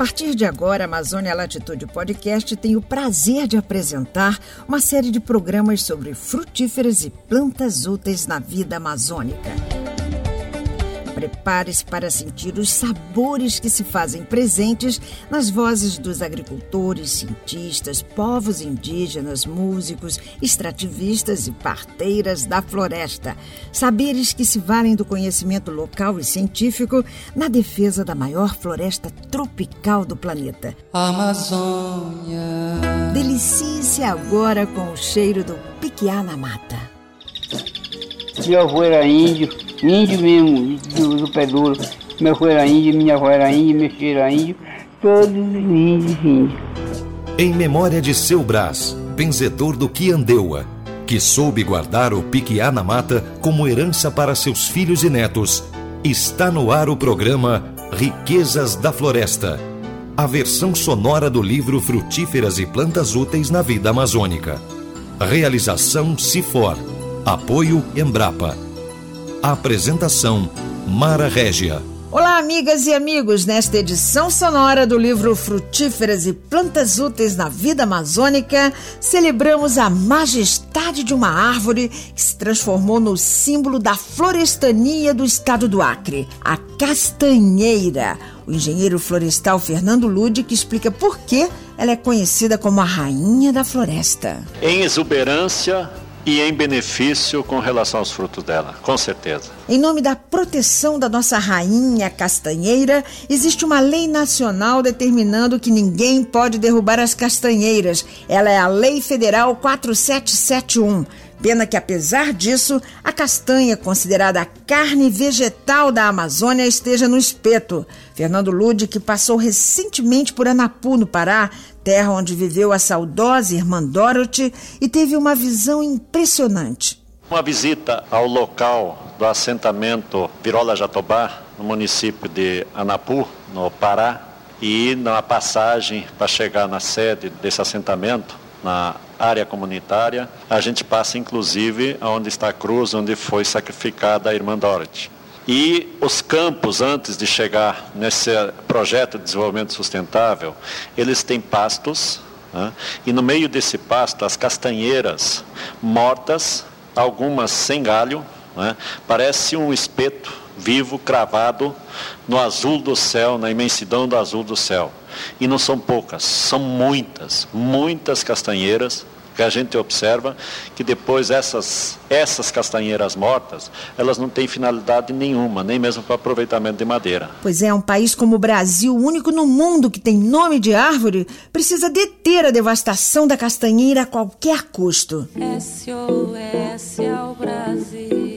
partir de agora, a Amazônia Latitude Podcast tem o prazer de apresentar uma série de programas sobre frutíferas e plantas úteis na vida amazônica. Prepare-se para sentir os sabores que se fazem presentes nas vozes dos agricultores, cientistas, povos indígenas, músicos, extrativistas e parteiras da floresta. Saberes que se valem do conhecimento local e científico na defesa da maior floresta tropical do planeta. Amazônia. Delicie-se agora com o cheiro do piquiá na mata. Meu avô era índio, índio mesmo, do, do pé duro. Meu avô era índio, minha avó era índio, meu filho era índio, todos índios, índios. Em memória de seu Brás, benzedor do Quiandeua, que soube guardar o piquiá na mata como herança para seus filhos e netos, está no ar o programa Riquezas da Floresta, a versão sonora do livro Frutíferas e Plantas Úteis na Vida Amazônica. Realização Cifor Apoio Embrapa. Apresentação Mara Régia. Olá, amigas e amigos! Nesta edição sonora do livro Frutíferas e Plantas Úteis na Vida Amazônica, celebramos a majestade de uma árvore que se transformou no símbolo da florestania do estado do Acre, a castanheira. O engenheiro florestal Fernando Ludic explica por que ela é conhecida como a rainha da floresta. Em exuberância, e em benefício com relação aos frutos dela, com certeza. Em nome da proteção da nossa rainha castanheira, existe uma lei nacional determinando que ninguém pode derrubar as castanheiras. Ela é a Lei Federal 4771. Pena que, apesar disso, a castanha, considerada a carne vegetal da Amazônia, esteja no espeto. Fernando Lude, que passou recentemente por Anapu, no Pará, terra onde viveu a saudosa irmã Dorothy, e teve uma visão impressionante. Uma visita ao local do assentamento Virola Jatobá, no município de Anapu, no Pará, e na passagem para chegar na sede desse assentamento, na área comunitária, a gente passa inclusive onde está a cruz, onde foi sacrificada a irmã Dorothy. E os campos, antes de chegar nesse projeto de desenvolvimento sustentável, eles têm pastos, né? e no meio desse pasto, as castanheiras mortas, algumas sem galho, né? parece um espeto vivo cravado no azul do céu, na imensidão do azul do céu. E não são poucas, são muitas, muitas castanheiras que a gente observa que depois essas, essas castanheiras mortas, elas não têm finalidade nenhuma, nem mesmo para aproveitamento de madeira. Pois é, um país como o Brasil, único no mundo que tem nome de árvore, precisa deter a devastação da castanheira a qualquer custo. SOS ao Brasil.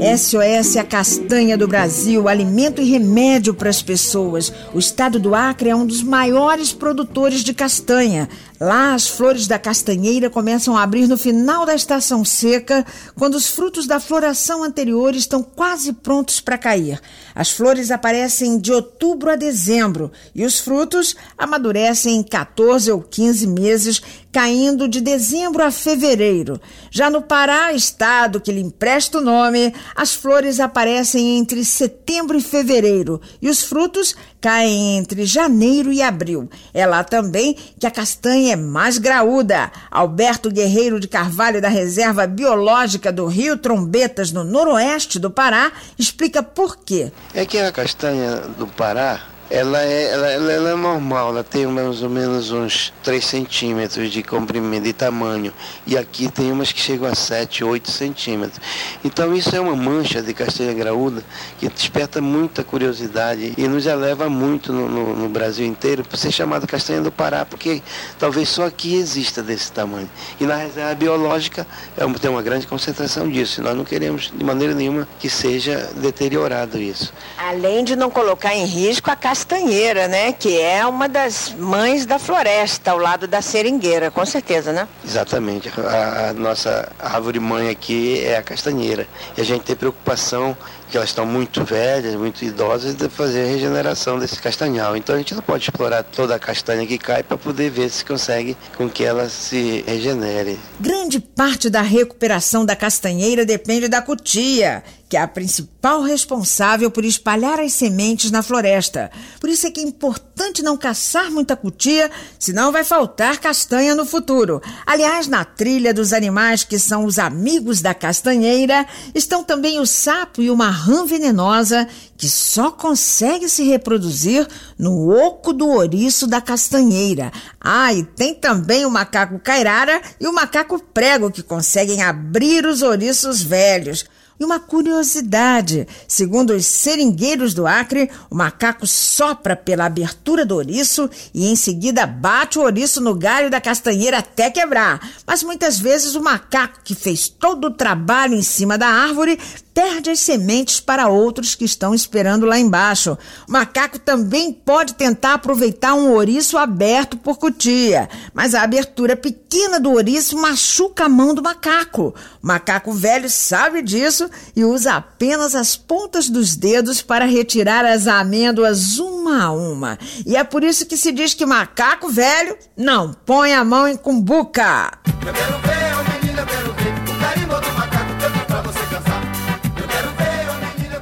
SOS a castanha do Brasil, alimento e remédio para as pessoas. O estado do Acre é um dos maiores produtores de castanha. Lá, as flores da castanheira começam a abrir no final da estação seca, quando os frutos da floração anterior estão quase prontos para cair. As flores aparecem de outubro a dezembro e os frutos amadurecem em 14 ou 15 meses, caindo de dezembro a fevereiro. Já no Pará, estado que lhe empresta o nome, as flores aparecem entre setembro e fevereiro e os frutos caem entre janeiro e abril. É lá também que a castanha é mais graúda. Alberto Guerreiro de Carvalho, da Reserva Biológica do Rio Trombetas, no noroeste do Pará, explica por quê. É que a castanha do Pará, ela é, ela, ela, ela é normal, ela tem mais ou menos uns 3 centímetros de comprimento, de tamanho. E aqui tem umas que chegam a 7, 8 centímetros. Então isso é uma mancha de castanha graúda que desperta muita curiosidade e nos eleva muito no, no, no Brasil inteiro por ser chamada castanha do Pará, porque talvez só aqui exista desse tamanho. E na reserva biológica é uma, tem uma grande concentração disso. E nós não queremos de maneira nenhuma que seja deteriorado isso. Além de não colocar em risco a castanheira, né? Que é uma das mães da floresta, ao lado da seringueira, com certeza, né? Exatamente. A, a nossa árvore mãe aqui é a castanheira. E a gente tem preocupação que elas estão muito velhas, muito idosas, de fazer a regeneração desse castanhal. Então a gente não pode explorar toda a castanha que cai para poder ver se consegue com que ela se regenere. Grande parte da recuperação da castanheira depende da cutia, que é a principal responsável por espalhar as sementes na floresta. Por isso é que é importante não caçar muita cutia, senão vai faltar castanha no futuro. Aliás, na trilha dos animais que são os amigos da castanheira, estão também o sapo e uma rã venenosa que só consegue se reproduzir no oco do ouriço da castanheira. Ah, e tem também o macaco cairara e o macaco prego que conseguem abrir os ouriços velhos. E uma curiosidade: segundo os seringueiros do Acre, o macaco sopra pela abertura do ouriço e em seguida bate o ouriço no galho da castanheira até quebrar. Mas muitas vezes o macaco que fez todo o trabalho em cima da árvore perde as sementes para outros que estão esperando lá embaixo. O macaco também pode tentar aproveitar um ouriço aberto por cutia, mas a abertura pequena do ouriço machuca a mão do macaco. O macaco velho sabe disso e usa apenas as pontas dos dedos para retirar as amêndoas uma a uma. E é por isso que se diz que macaco velho não põe a mão em cumbuca.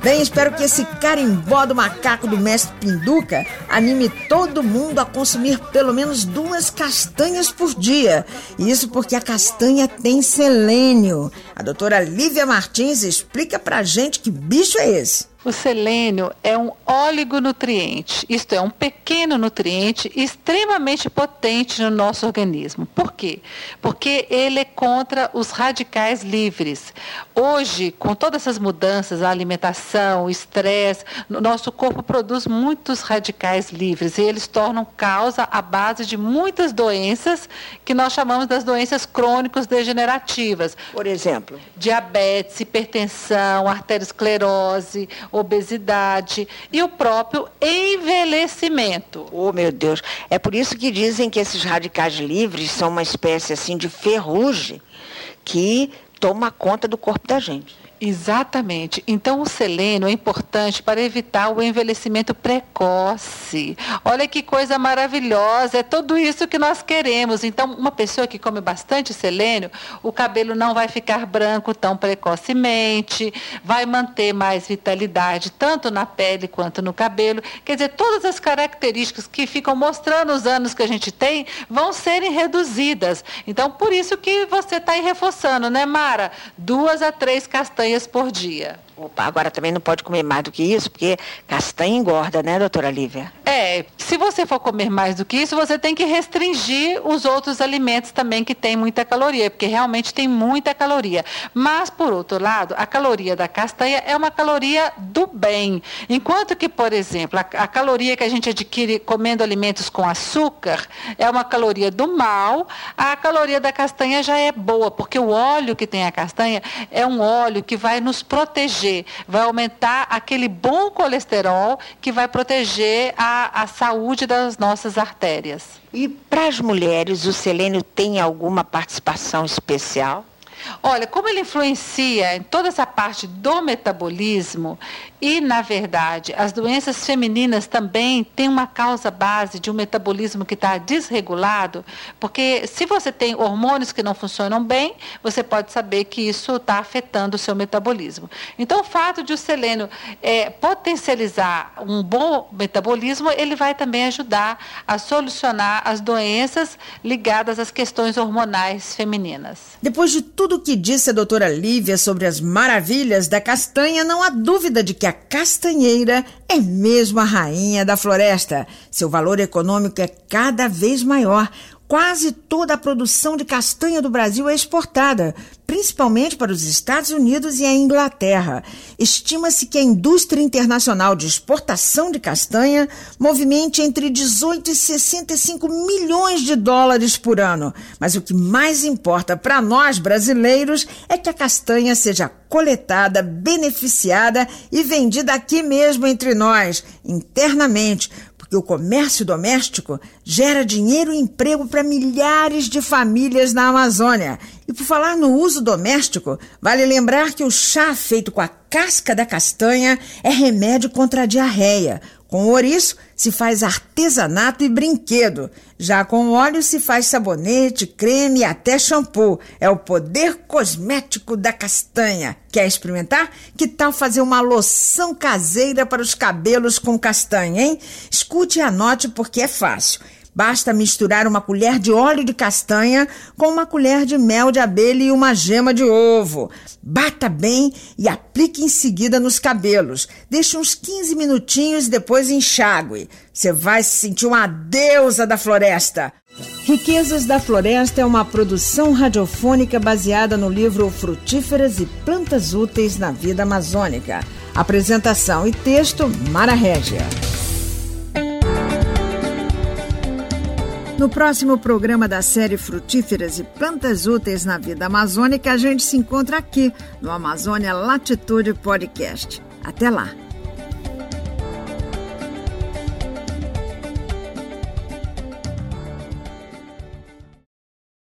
Bem, espero que esse carimbó do macaco do mestre Pinduca anime todo mundo a consumir pelo menos duas castanhas por dia. Isso porque a castanha tem selênio. A doutora Lívia Martins explica pra gente que bicho é esse. O selênio é um oligonutriente, isto é, um pequeno nutriente extremamente potente no nosso organismo. Por quê? Porque ele é contra os radicais livres. Hoje, com todas essas mudanças, a alimentação, o estresse, nosso corpo produz muitos radicais livres e eles tornam causa a base de muitas doenças que nós chamamos das doenças crônicas degenerativas. Por exemplo, diabetes, hipertensão, arteriosclerose, obesidade e o próprio envelhecimento. Oh, meu Deus. É por isso que dizem que esses radicais livres são uma espécie assim de ferrugem que toma conta do corpo da gente. Exatamente. Então, o selênio é importante para evitar o envelhecimento precoce. Olha que coisa maravilhosa, é tudo isso que nós queremos. Então, uma pessoa que come bastante selênio, o cabelo não vai ficar branco tão precocemente, vai manter mais vitalidade, tanto na pele quanto no cabelo. Quer dizer, todas as características que ficam mostrando os anos que a gente tem vão serem reduzidas. Então, por isso que você está aí reforçando, né, Duas a três castanhas por dia. Opa, agora também não pode comer mais do que isso, porque castanha engorda, né, doutora Lívia? É, se você for comer mais do que isso, você tem que restringir os outros alimentos também que têm muita caloria, porque realmente tem muita caloria. Mas, por outro lado, a caloria da castanha é uma caloria do bem. Enquanto que, por exemplo, a, a caloria que a gente adquire comendo alimentos com açúcar é uma caloria do mal, a caloria da castanha já é boa, porque o óleo que tem a castanha é um óleo que vai nos proteger vai aumentar aquele bom colesterol que vai proteger a, a saúde das nossas artérias. E para as mulheres, o selênio tem alguma participação especial? Olha, como ele influencia em toda essa parte do metabolismo e, na verdade, as doenças femininas também têm uma causa base de um metabolismo que está desregulado, porque se você tem hormônios que não funcionam bem, você pode saber que isso está afetando o seu metabolismo. Então, o fato de o selênio é, potencializar um bom metabolismo, ele vai também ajudar a solucionar as doenças ligadas às questões hormonais femininas. Depois de tudo o que disse a doutora Lívia sobre as maravilhas da castanha, não há dúvida de que a castanheira é mesmo a rainha da floresta. Seu valor econômico é cada vez maior. Quase toda a produção de castanha do Brasil é exportada, principalmente para os Estados Unidos e a Inglaterra. Estima-se que a indústria internacional de exportação de castanha movimente entre 18 e 65 milhões de dólares por ano. Mas o que mais importa para nós brasileiros é que a castanha seja coletada, beneficiada e vendida aqui mesmo entre nós, internamente, porque o comércio doméstico gera dinheiro e emprego para milhares de famílias na Amazônia. E por falar no uso doméstico, vale lembrar que o chá feito com a casca da castanha é remédio contra a diarreia. Com ouriço se faz artesanato e brinquedo. Já com óleo se faz sabonete, creme e até shampoo. É o poder cosmético da castanha. Quer experimentar? Que tal fazer uma loção caseira para os cabelos com castanha, hein? Escute e anote porque é fácil. Basta misturar uma colher de óleo de castanha com uma colher de mel de abelha e uma gema de ovo. Bata bem e aplique em seguida nos cabelos. Deixe uns 15 minutinhos e depois enxague. Você vai se sentir uma deusa da floresta. Riquezas da Floresta é uma produção radiofônica baseada no livro Frutíferas e Plantas Úteis na Vida Amazônica. Apresentação e texto Mara Régia. No próximo programa da série Frutíferas e Plantas Úteis na Vida Amazônica, a gente se encontra aqui no Amazônia Latitude Podcast. Até lá!